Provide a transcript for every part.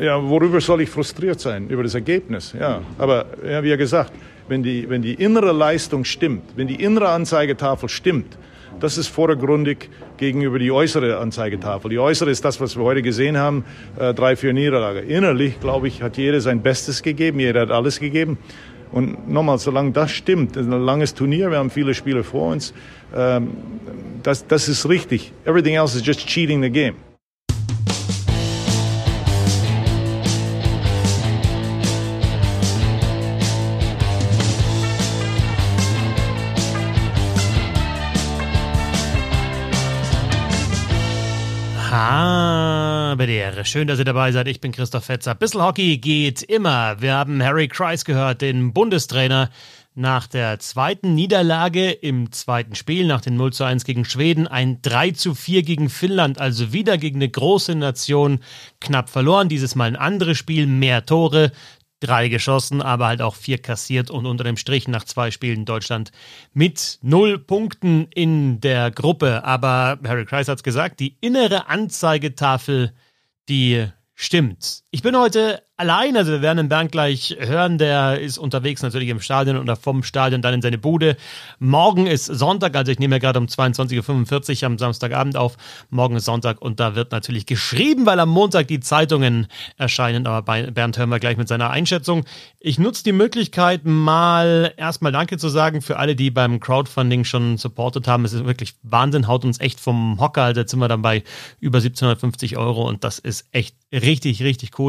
Ja, worüber soll ich frustriert sein? Über das Ergebnis, ja. Aber ja, wie gesagt, wenn die, wenn die innere Leistung stimmt, wenn die innere Anzeigetafel stimmt, das ist vordergründig gegenüber die äußere Anzeigetafel. Die äußere ist das, was wir heute gesehen haben, äh, drei, vier Niederlage. Innerlich, glaube ich, hat jeder sein Bestes gegeben, jeder hat alles gegeben. Und nochmal, solange das stimmt, ein langes Turnier, wir haben viele Spiele vor uns, ähm, das, das ist richtig. Everything else is just cheating the game. Belvedere. Schön, dass ihr dabei seid. Ich bin Christoph Fetzer. Bissl Hockey geht immer. Wir haben Harry Kreis gehört, den Bundestrainer. Nach der zweiten Niederlage im zweiten Spiel, nach dem 0 zu 1 gegen Schweden, ein 3 zu 4 gegen Finnland, also wieder gegen eine große Nation knapp verloren. Dieses Mal ein anderes Spiel, mehr Tore drei geschossen, aber halt auch vier kassiert und unter dem Strich nach zwei Spielen Deutschland mit null Punkten in der Gruppe. Aber Harry Kreis hat es gesagt, die innere Anzeigetafel, die stimmt. Ich bin heute allein. Also wir werden den Bernd gleich hören. Der ist unterwegs natürlich im Stadion oder vom Stadion dann in seine Bude. Morgen ist Sonntag, also ich nehme ja gerade um 22.45 Uhr am Samstagabend auf. Morgen ist Sonntag und da wird natürlich geschrieben, weil am Montag die Zeitungen erscheinen. Aber Bernd hören wir gleich mit seiner Einschätzung. Ich nutze die Möglichkeit, mal erstmal Danke zu sagen für alle, die beim Crowdfunding schon supportet haben. Es ist wirklich Wahnsinn, haut uns echt vom Hocker. Also jetzt sind wir dann bei über 1750 Euro und das ist echt richtig, richtig cool.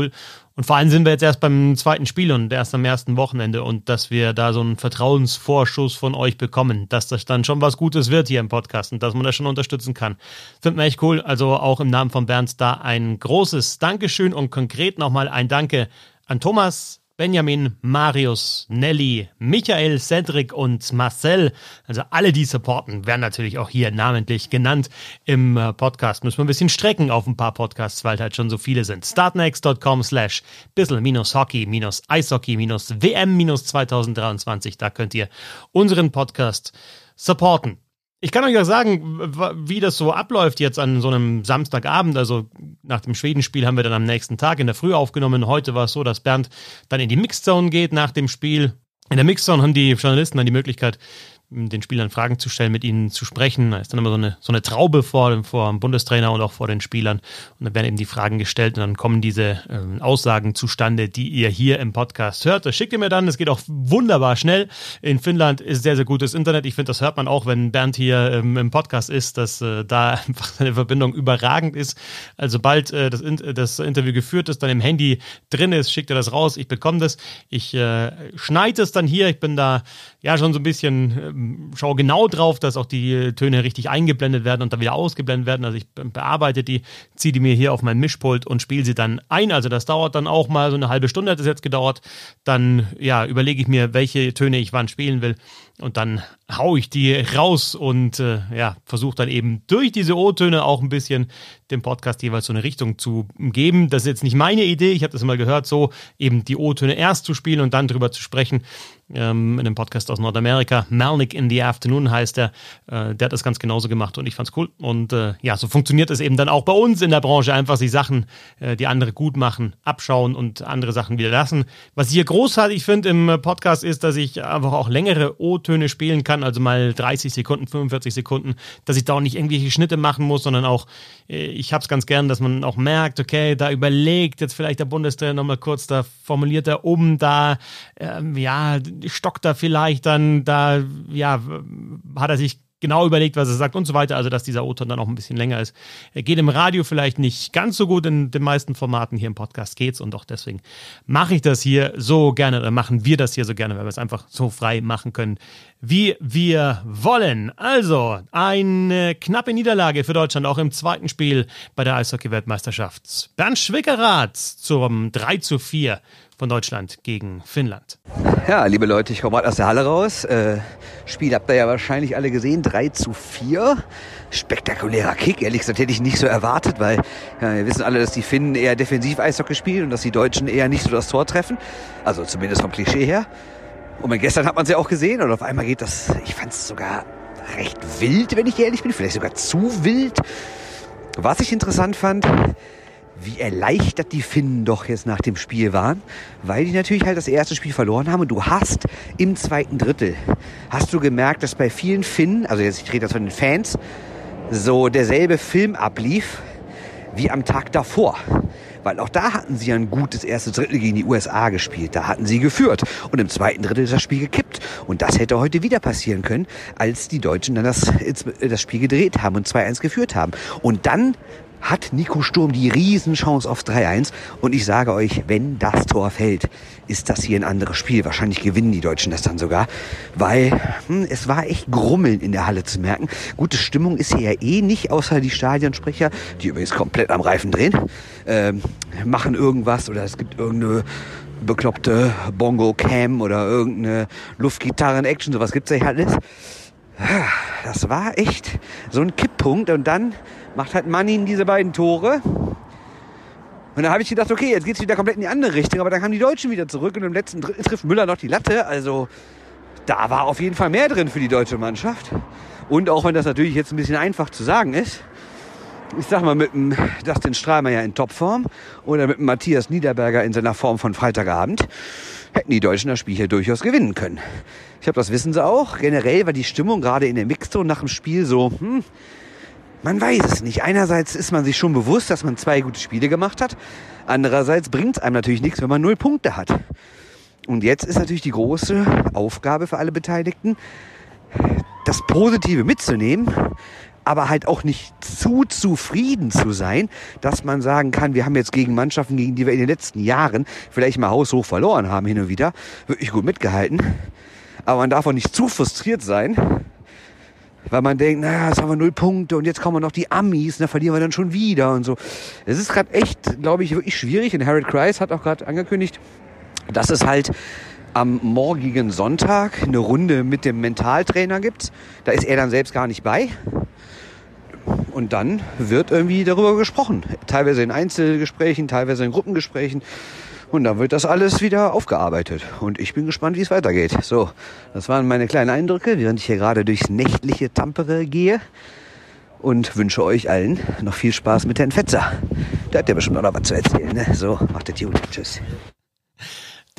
Und vor allem sind wir jetzt erst beim zweiten Spiel und erst am ersten Wochenende und dass wir da so einen Vertrauensvorschuss von euch bekommen, dass das dann schon was Gutes wird hier im Podcast und dass man das schon unterstützen kann. Finden wir echt cool. Also auch im Namen von Bernd da ein großes Dankeschön und konkret nochmal ein Danke an Thomas, Benjamin, Marius, Nelly, Michael, Cedric und Marcel. Also alle, die supporten, werden natürlich auch hier namentlich genannt im äh, Podcast. Müssen wir ein bisschen strecken auf ein paar Podcasts, weil halt schon so viele sind. Startnext.com slash bissel-hockey-eishockey-WM-2023. Da könnt ihr unseren Podcast supporten. Ich kann euch auch sagen, wie das so abläuft jetzt an so einem Samstagabend. Also nach dem Schwedenspiel haben wir dann am nächsten Tag in der Früh aufgenommen. Heute war es so, dass Bernd dann in die Mixzone geht nach dem Spiel. In der Mixzone haben die Journalisten dann die Möglichkeit, den Spielern Fragen zu stellen, mit ihnen zu sprechen. Da ist dann immer so eine, so eine Traube vor, vor dem Bundestrainer und auch vor den Spielern. Und dann werden eben die Fragen gestellt und dann kommen diese äh, Aussagen zustande, die ihr hier im Podcast hört. Das schickt ihr mir dann. Es geht auch wunderbar schnell. In Finnland ist sehr, sehr gutes Internet. Ich finde, das hört man auch, wenn Bernd hier ähm, im Podcast ist, dass äh, da einfach seine Verbindung überragend ist. Also sobald äh, das, das Interview geführt ist, dann im Handy drin ist, schickt er das raus. Ich bekomme das. Ich äh, schneide es dann hier. Ich bin da ja schon so ein bisschen ähm, schaue genau drauf, dass auch die Töne richtig eingeblendet werden und dann wieder ausgeblendet werden. Also ich bearbeite die, ziehe die mir hier auf mein Mischpult und spiele sie dann ein. Also das dauert dann auch mal so eine halbe Stunde hat es jetzt gedauert. Dann ja, überlege ich mir, welche Töne ich wann spielen will und dann hau ich die raus und äh, ja, versuche dann eben durch diese O-Töne auch ein bisschen dem Podcast jeweils so eine Richtung zu geben. Das ist jetzt nicht meine Idee, ich habe das mal gehört, so eben die O-Töne erst zu spielen und dann drüber zu sprechen. Ähm, in einem Podcast aus Nordamerika, Malnick in the Afternoon heißt er, äh, der hat das ganz genauso gemacht und ich fand's cool. Und äh, ja, so funktioniert es eben dann auch bei uns in der Branche, einfach sich Sachen, äh, die andere gut machen, abschauen und andere Sachen wieder lassen. Was ich hier großartig finde im Podcast ist, dass ich einfach auch längere O-Töne spielen kann, also mal 30 Sekunden, 45 Sekunden, dass ich da auch nicht irgendwelche Schnitte machen muss, sondern auch äh, ich habe es ganz gern, dass man auch merkt, okay, da überlegt jetzt vielleicht der Bundestrainer nochmal kurz, da formuliert er um, da, ähm, ja, stockt er vielleicht dann, da, ja, hat er sich genau überlegt, was er sagt und so weiter, also dass dieser O-Ton dann auch ein bisschen länger ist. Er geht im Radio vielleicht nicht ganz so gut, in den meisten Formaten hier im Podcast geht's und auch deswegen mache ich das hier so gerne oder machen wir das hier so gerne, weil wir es einfach so frei machen können, wie wir wollen. Also, eine knappe Niederlage für Deutschland auch im zweiten Spiel bei der Eishockey-Weltmeisterschaft. Bernd Schwickerath zum 3 zu 4 von Deutschland gegen Finnland. Ja, liebe Leute, ich komme gerade aus der Halle raus. Äh, Spiel habt ihr ja wahrscheinlich alle gesehen, 3 zu 4. Spektakulärer Kick, ehrlich gesagt hätte ich nicht so erwartet, weil ja, wir wissen alle, dass die Finnen eher defensiv Eishockey spielen und dass die Deutschen eher nicht so das Tor treffen. Also zumindest vom Klischee her. Und gestern hat man es ja auch gesehen und auf einmal geht das, ich fand es sogar recht wild, wenn ich ehrlich bin, vielleicht sogar zu wild. Was ich interessant fand, wie erleichtert die Finnen doch jetzt nach dem Spiel waren, weil die natürlich halt das erste Spiel verloren haben und du hast im zweiten Drittel, hast du gemerkt, dass bei vielen Finnen, also jetzt ich rede das von den Fans, so derselbe Film ablief wie am Tag davor. Weil auch da hatten sie ein gutes erstes Drittel gegen die USA gespielt. Da hatten sie geführt. Und im zweiten Drittel ist das Spiel gekippt. Und das hätte heute wieder passieren können, als die Deutschen dann das, das Spiel gedreht haben und 2-1 geführt haben. Und dann hat Nico Sturm die Riesenchance auf 3-1. Und ich sage euch, wenn das Tor fällt, ist das hier ein anderes Spiel. Wahrscheinlich gewinnen die Deutschen das dann sogar, weil hm, es war echt Grummeln in der Halle zu merken. Gute Stimmung ist hier ja eh nicht, außer die Stadionsprecher, die übrigens komplett am Reifen drehen, ähm, machen irgendwas oder es gibt irgendeine bekloppte Bongo-Cam oder irgendeine Luftgitarren-Action, sowas gibt's ja hier alles. Das war echt so ein Kipppunkt und dann macht halt Mannin diese beiden Tore. Und dann habe ich gedacht, okay, jetzt geht es wieder komplett in die andere Richtung, aber dann kamen die Deutschen wieder zurück und im letzten Drittel trifft Müller noch die Latte. Also da war auf jeden Fall mehr drin für die deutsche Mannschaft. Und auch wenn das natürlich jetzt ein bisschen einfach zu sagen ist, ich sag mal mit dem Dustin Strahlmeier in Topform oder mit dem Matthias Niederberger in seiner Form von Freitagabend, hätten die Deutschen das Spiel hier durchaus gewinnen können. Ich glaube, das wissen sie auch. Generell war die Stimmung gerade in der Mixzone nach dem Spiel so, hm, man weiß es nicht. Einerseits ist man sich schon bewusst, dass man zwei gute Spiele gemacht hat. Andererseits bringt es einem natürlich nichts, wenn man null Punkte hat. Und jetzt ist natürlich die große Aufgabe für alle Beteiligten, das Positive mitzunehmen, aber halt auch nicht zu zufrieden zu sein, dass man sagen kann, wir haben jetzt gegen Mannschaften, gegen die wir in den letzten Jahren vielleicht mal haushoch verloren haben, hin und wieder, wirklich gut mitgehalten. Aber man darf auch nicht zu frustriert sein, weil man denkt, naja, jetzt haben wir null Punkte und jetzt kommen noch die Amis und da verlieren wir dann schon wieder und so. Es ist gerade echt, glaube ich, wirklich schwierig und Harold Kreis hat auch gerade angekündigt, dass es halt am morgigen Sonntag eine Runde mit dem Mentaltrainer gibt. Da ist er dann selbst gar nicht bei. Und dann wird irgendwie darüber gesprochen. Teilweise in Einzelgesprächen, teilweise in Gruppengesprächen. Und dann wird das alles wieder aufgearbeitet. Und ich bin gespannt, wie es weitergeht. So, das waren meine kleinen Eindrücke, während ich hier gerade durchs nächtliche Tampere gehe. Und wünsche euch allen noch viel Spaß mit Herrn Fetzer. Der hat ja bestimmt noch was zu erzählen. Ne? So, macht es gut. Tschüss.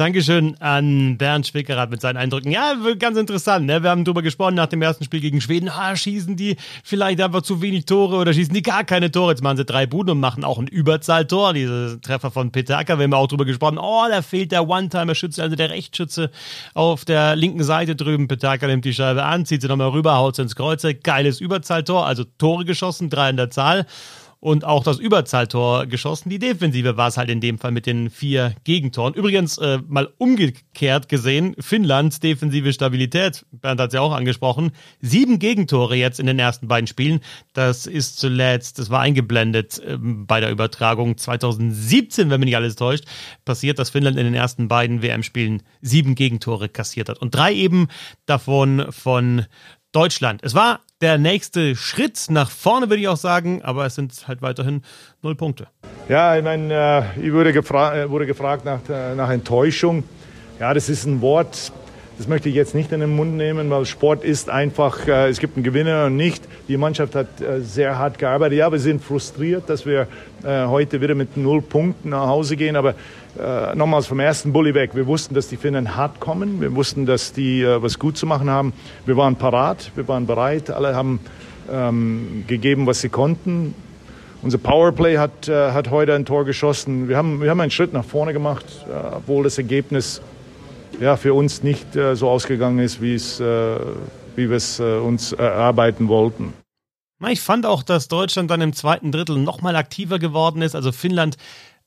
Dankeschön an Bernd Schwickerath mit seinen Eindrücken. Ja, ganz interessant. Ne? Wir haben darüber gesprochen nach dem ersten Spiel gegen Schweden. Ah, schießen die vielleicht einfach zu wenig Tore oder schießen die gar keine Tore. Jetzt machen sie drei Buden und machen auch ein Überzahltor. Diese Treffer von Peter Acker, wir haben auch darüber gesprochen. Oh, da fehlt der One-Timer-Schütze, also der Rechtsschütze auf der linken Seite drüben. Peter Acker nimmt die Scheibe an, zieht sie nochmal rüber, haut sie ins Kreuzeck. Geiles Überzahltor, also Tore geschossen, drei in der Zahl und auch das Überzahltor geschossen. Die Defensive war es halt in dem Fall mit den vier Gegentoren. Übrigens äh, mal umgekehrt gesehen, Finnlands defensive Stabilität, Bernd hat es ja auch angesprochen, sieben Gegentore jetzt in den ersten beiden Spielen. Das ist zuletzt, das war eingeblendet äh, bei der Übertragung 2017, wenn mich nicht alles täuscht, passiert, dass Finnland in den ersten beiden WM-Spielen sieben Gegentore kassiert hat. Und drei eben davon von Deutschland. Es war der nächste Schritt nach vorne, würde ich auch sagen, aber es sind halt weiterhin null Punkte. Ja, ich meine, äh, ich wurde, gefra äh, wurde gefragt nach, äh, nach Enttäuschung. Ja, das ist ein Wort, das möchte ich jetzt nicht in den Mund nehmen, weil Sport ist einfach, es gibt einen Gewinner und nicht. Die Mannschaft hat sehr hart gearbeitet. Ja, wir sind frustriert, dass wir heute wieder mit null Punkten nach Hause gehen, aber äh, nochmals vom ersten Bulli weg. Wir wussten, dass die Finnen hart kommen. Wir wussten, dass die äh, was gut zu machen haben. Wir waren parat, wir waren bereit. Alle haben ähm, gegeben, was sie konnten. Unser Powerplay hat, äh, hat heute ein Tor geschossen. Wir haben, wir haben einen Schritt nach vorne gemacht, äh, obwohl das Ergebnis ja, für uns nicht äh, so ausgegangen ist, wie, äh, wie wir es uns erarbeiten wollten. Ich fand auch, dass Deutschland dann im zweiten Drittel nochmal aktiver geworden ist. Also Finnland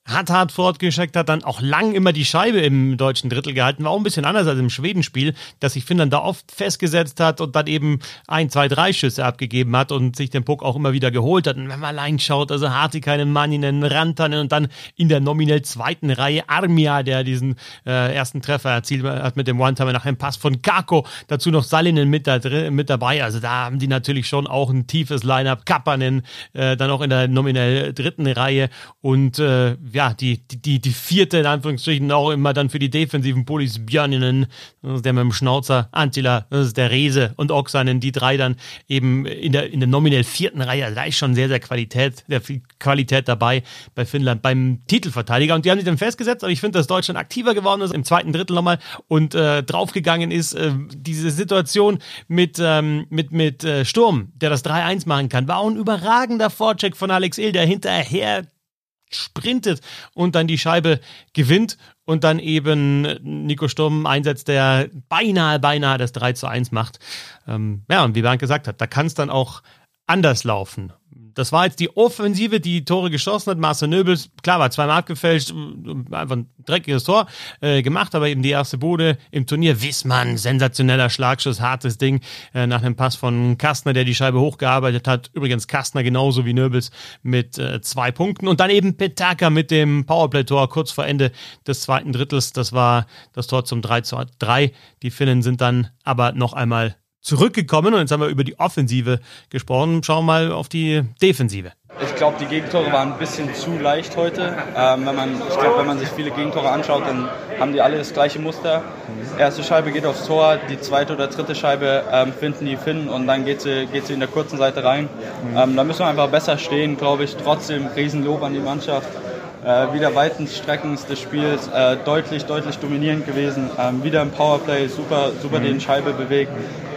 hat hart fortgeschickt, hat dann auch lang immer die Scheibe im deutschen Drittel gehalten. War auch ein bisschen anders als im Schwedenspiel, dass sich Finnland da oft festgesetzt hat und dann eben ein, zwei, drei Schüsse abgegeben hat und sich den Puck auch immer wieder geholt hat. Und wenn man allein schaut, also Hartikainen, Manninen, Rantanen und dann in der nominell zweiten Reihe Armia, der diesen äh, ersten Treffer erzielt hat mit dem One-Timer nach einem Pass von Kako. Dazu noch Salinen mit, da, mit dabei. Also da haben die natürlich schon auch ein tiefes Line-Up. Kappanen äh, dann auch in der nominell dritten Reihe und äh, ja, die, die, die vierte, in Anführungsstrichen, auch immer dann für die defensiven Polis Björninen, der mit dem Schnauzer, Antila, der Rese und Oksanen, die drei dann eben in der, in der nominell vierten Reihe, also da ist schon sehr, sehr Qualität, sehr viel Qualität dabei bei Finnland, beim Titelverteidiger. Und die haben sich dann festgesetzt, aber ich finde, dass Deutschland aktiver geworden ist im zweiten Drittel nochmal und äh, draufgegangen ist, äh, diese Situation mit, ähm, mit, mit äh, Sturm, der das 3-1 machen kann, war auch ein überragender Vorcheck von Alex Ill, der hinterher sprintet und dann die Scheibe gewinnt und dann eben Nico Sturm einsetzt, der beinahe, beinahe das 3 zu 1 macht. Ähm, ja, und wie Bernd gesagt hat, da kann es dann auch anders laufen das war jetzt die Offensive, die Tore geschossen hat. Marcel Nöbels, klar, war zweimal abgefälscht, einfach ein dreckiges Tor äh, gemacht, aber eben die erste Bude im Turnier. Wissmann, sensationeller Schlagschuss, hartes Ding äh, nach einem Pass von Kastner, der die Scheibe hochgearbeitet hat. Übrigens Kastner genauso wie Nöbels mit äh, zwei Punkten. Und dann eben Petaka mit dem Powerplay-Tor kurz vor Ende des zweiten Drittels. Das war das Tor zum 3 zu 3. Die Finnen sind dann aber noch einmal zurückgekommen und jetzt haben wir über die Offensive gesprochen. Schauen wir mal auf die Defensive. Ich glaube, die Gegentore waren ein bisschen zu leicht heute. Ähm, wenn man, ich glaube, wenn man sich viele Gegentore anschaut, dann haben die alle das gleiche Muster. Erste Scheibe geht aufs Tor, die zweite oder dritte Scheibe ähm, finden die Finnen und dann geht sie, geht sie in der kurzen Seite rein. Ähm, da müssen wir einfach besser stehen, glaube ich. Trotzdem Riesenlob an die Mannschaft äh, wieder weiten Strecken des Spiels äh, deutlich, deutlich dominierend gewesen. Ähm, wieder im Powerplay, super, super mhm. den Scheibe bewegt,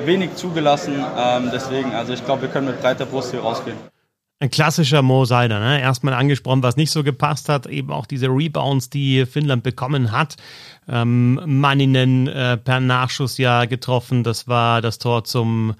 wenig zugelassen. Ähm, deswegen, also ich glaube, wir können mit breiter Brust hier rausgehen. Ein klassischer Mo Seider, ne? Erstmal angesprochen, was nicht so gepasst hat, eben auch diese Rebounds, die Finnland bekommen hat. Ähm, Manninen äh, per Nachschuss ja getroffen. Das war das Tor zum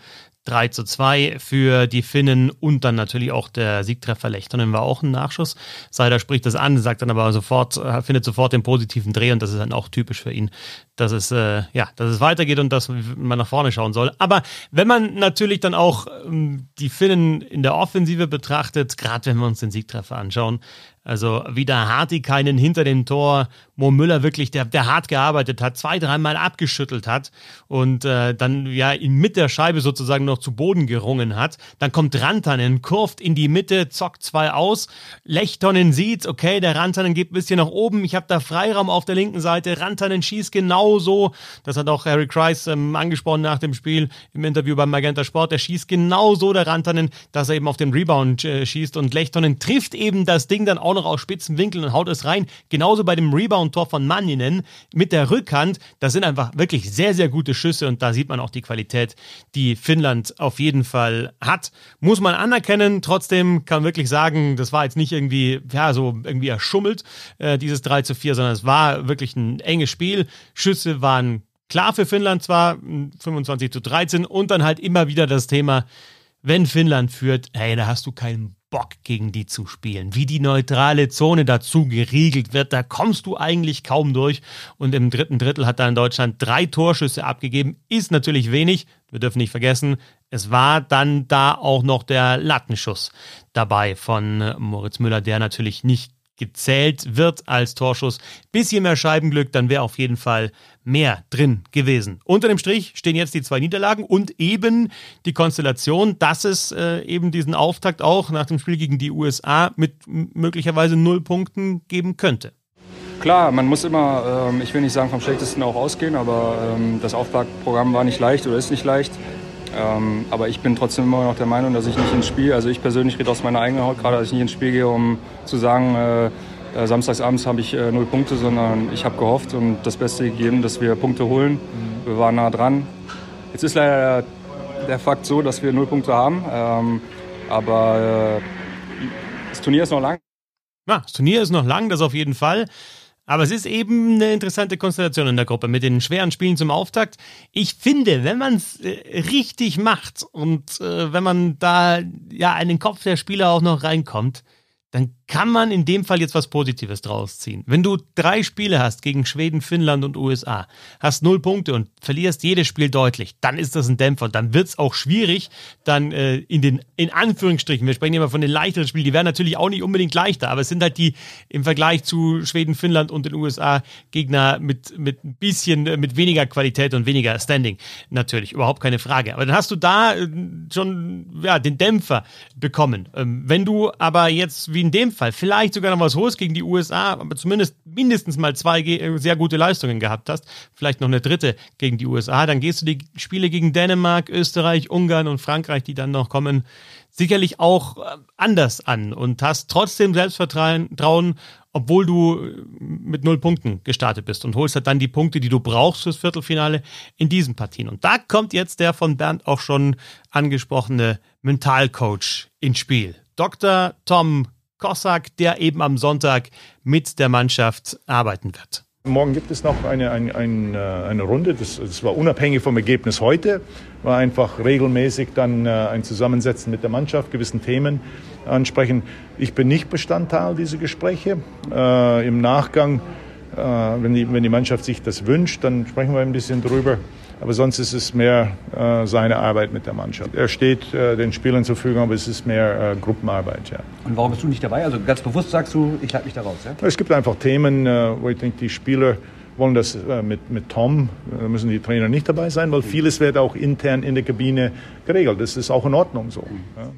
3 zu 2 für die Finnen und dann natürlich auch der Siegtreffer Lechtonen war auch ein Nachschuss. Seider spricht das an, sagt dann aber sofort, äh, findet sofort den positiven Dreh und das ist dann auch typisch für ihn, dass es, äh, ja, dass es weitergeht und dass man nach vorne schauen soll. Aber wenn man natürlich dann auch ähm, die Finnen in der Offensive betrachtet, gerade wenn wir uns den Siegtreffer anschauen, also wieder Hartikainen hinter dem Tor, Mo Müller wirklich, der, der hart gearbeitet hat, zwei, dreimal abgeschüttelt hat und äh, dann ja mit der Scheibe sozusagen noch zu Boden gerungen hat. Dann kommt Rantanen, kurft in die Mitte, zockt zwei aus. Lechtonen sieht, okay, der Rantanen geht ein bisschen nach oben, ich habe da Freiraum auf der linken Seite. Rantanen schießt genauso, das hat auch Harry Kreis ähm, angesprochen nach dem Spiel im Interview beim Magenta Sport, der schießt genauso der Rantanen, dass er eben auf den Rebound äh, schießt und Lechtonen trifft eben das Ding dann auch noch aus spitzen Winkeln und haut es rein. Genauso bei dem Rebound-Tor von Manninen mit der Rückhand. Das sind einfach wirklich sehr, sehr gute Schüsse und da sieht man auch die Qualität, die Finnland auf jeden Fall hat. Muss man anerkennen. Trotzdem kann man wirklich sagen, das war jetzt nicht irgendwie, ja, so irgendwie erschummelt, äh, dieses 3 zu 4, sondern es war wirklich ein enges Spiel. Schüsse waren klar für Finnland zwar, 25 zu 13 und dann halt immer wieder das Thema, wenn Finnland führt, hey, da hast du keinen Bock gegen die zu spielen. Wie die neutrale Zone dazu geriegelt wird, da kommst du eigentlich kaum durch. Und im dritten Drittel hat dann Deutschland drei Torschüsse abgegeben. Ist natürlich wenig. Wir dürfen nicht vergessen, es war dann da auch noch der Lattenschuss dabei von Moritz Müller, der natürlich nicht gezählt wird als Torschuss. Bisschen mehr Scheibenglück, dann wäre auf jeden Fall mehr drin gewesen. Unter dem Strich stehen jetzt die zwei Niederlagen und eben die Konstellation, dass es äh, eben diesen Auftakt auch nach dem Spiel gegen die USA mit möglicherweise null Punkten geben könnte. Klar, man muss immer, ähm, ich will nicht sagen vom Schlechtesten auch ausgehen, aber ähm, das Aufbauprogramm war nicht leicht oder ist nicht leicht. Ähm, aber ich bin trotzdem immer noch der Meinung, dass ich nicht ins Spiel, also ich persönlich rede aus meiner eigenen Haut gerade, dass ich nicht ins Spiel gehe, um zu sagen, äh, äh, samstagsabends habe ich äh, null Punkte, sondern ich habe gehofft und das Beste gegeben, dass wir Punkte holen. Mhm. Wir waren nah dran. Jetzt ist leider der Fakt so, dass wir null Punkte haben, ähm, aber äh, das Turnier ist noch lang. Ja, das Turnier ist noch lang, das auf jeden Fall. Aber es ist eben eine interessante Konstellation in der Gruppe mit den schweren Spielen zum Auftakt. Ich finde, wenn man es äh, richtig macht und äh, wenn man da ja in den Kopf der Spieler auch noch reinkommt, dann kann man in dem Fall jetzt was Positives draus ziehen. Wenn du drei Spiele hast gegen Schweden, Finnland und USA, hast null Punkte und verlierst jedes Spiel deutlich, dann ist das ein Dämpfer. Dann wird es auch schwierig, dann äh, in den, in Anführungsstrichen, wir sprechen immer von den leichteren Spielen, die werden natürlich auch nicht unbedingt leichter, aber es sind halt die im Vergleich zu Schweden, Finnland und den USA Gegner mit, mit ein bisschen, äh, mit weniger Qualität und weniger Standing. Natürlich, überhaupt keine Frage. Aber dann hast du da äh, schon ja, den Dämpfer bekommen. Ähm, wenn du aber jetzt wie in dem Fall vielleicht sogar noch was holst gegen die USA, aber zumindest mindestens mal zwei äh, sehr gute Leistungen gehabt hast, vielleicht noch eine dritte gegen die USA, dann gehst du die Spiele gegen Dänemark, Österreich, Ungarn und Frankreich, die dann noch kommen, sicherlich auch äh, anders an und hast trotzdem Selbstvertrauen, obwohl du äh, mit null Punkten gestartet bist und holst halt dann die Punkte, die du brauchst fürs Viertelfinale in diesen Partien. Und da kommt jetzt der von Bernd auch schon angesprochene Mentalcoach ins Spiel. Dr. Tom Kossack, der eben am Sonntag mit der Mannschaft arbeiten wird. Morgen gibt es noch eine, eine, eine, äh, eine Runde, das, das, war unabhängig vom Ergebnis heute, war einfach regelmäßig dann äh, ein Zusammensetzen mit der Mannschaft, gewissen Themen ansprechen. Ich bin nicht Bestandteil dieser Gespräche. Äh, Im Nachgang, äh, wenn, die, wenn die Mannschaft sich das wünscht, dann sprechen wir ein bisschen drüber. Aber sonst ist es mehr äh, seine Arbeit mit der Mannschaft. Er steht äh, den Spielern zur Verfügung, aber es ist mehr äh, Gruppenarbeit. Ja. Und warum bist du nicht dabei? Also ganz bewusst sagst du, ich halte mich da raus. Ja? Es gibt einfach Themen, äh, wo ich denke, die Spieler wollen das äh, mit, mit Tom, da müssen die Trainer nicht dabei sein, weil vieles wird auch intern in der Kabine geregelt. Das ist auch in Ordnung so. Ja.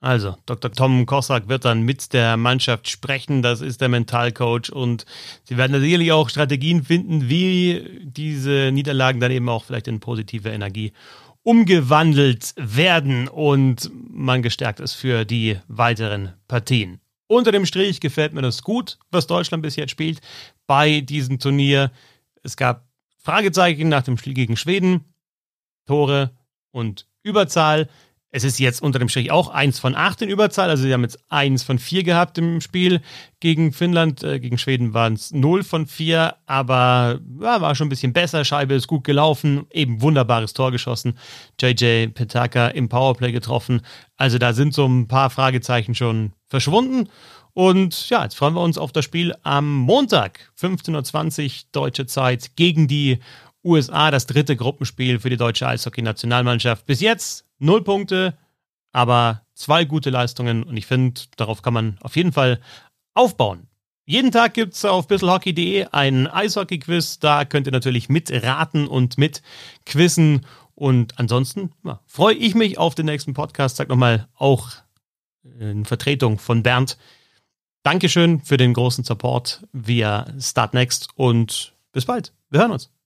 Also, Dr. Tom Kossack wird dann mit der Mannschaft sprechen. Das ist der Mentalcoach. Und sie werden sicherlich auch Strategien finden, wie diese Niederlagen dann eben auch vielleicht in positive Energie umgewandelt werden und man gestärkt ist für die weiteren Partien. Unter dem Strich gefällt mir das gut, was Deutschland bis jetzt spielt bei diesem Turnier. Es gab Fragezeichen nach dem Spiel gegen Schweden, Tore und Überzahl. Es ist jetzt unter dem Strich auch eins von acht in Überzahl. Also sie haben jetzt eins von vier gehabt im Spiel gegen Finnland. Äh, gegen Schweden waren es null von vier, aber ja, war schon ein bisschen besser. Scheibe ist gut gelaufen, eben wunderbares Tor geschossen. JJ Petaka im Powerplay getroffen. Also da sind so ein paar Fragezeichen schon verschwunden. Und ja, jetzt freuen wir uns auf das Spiel am Montag, 15.20 Uhr deutsche Zeit, gegen die USA, das dritte Gruppenspiel für die deutsche Eishockey-Nationalmannschaft. Bis jetzt null Punkte, aber zwei gute Leistungen und ich finde, darauf kann man auf jeden Fall aufbauen. Jeden Tag gibt es auf bisselhockey.de ein Eishockey-Quiz. Da könnt ihr natürlich mitraten und mit quizzen. Und ansonsten ja, freue ich mich auf den nächsten Podcast. Sag nochmal auch in Vertretung von Bernd. Dankeschön für den großen Support via Startnext und bis bald. Wir hören uns.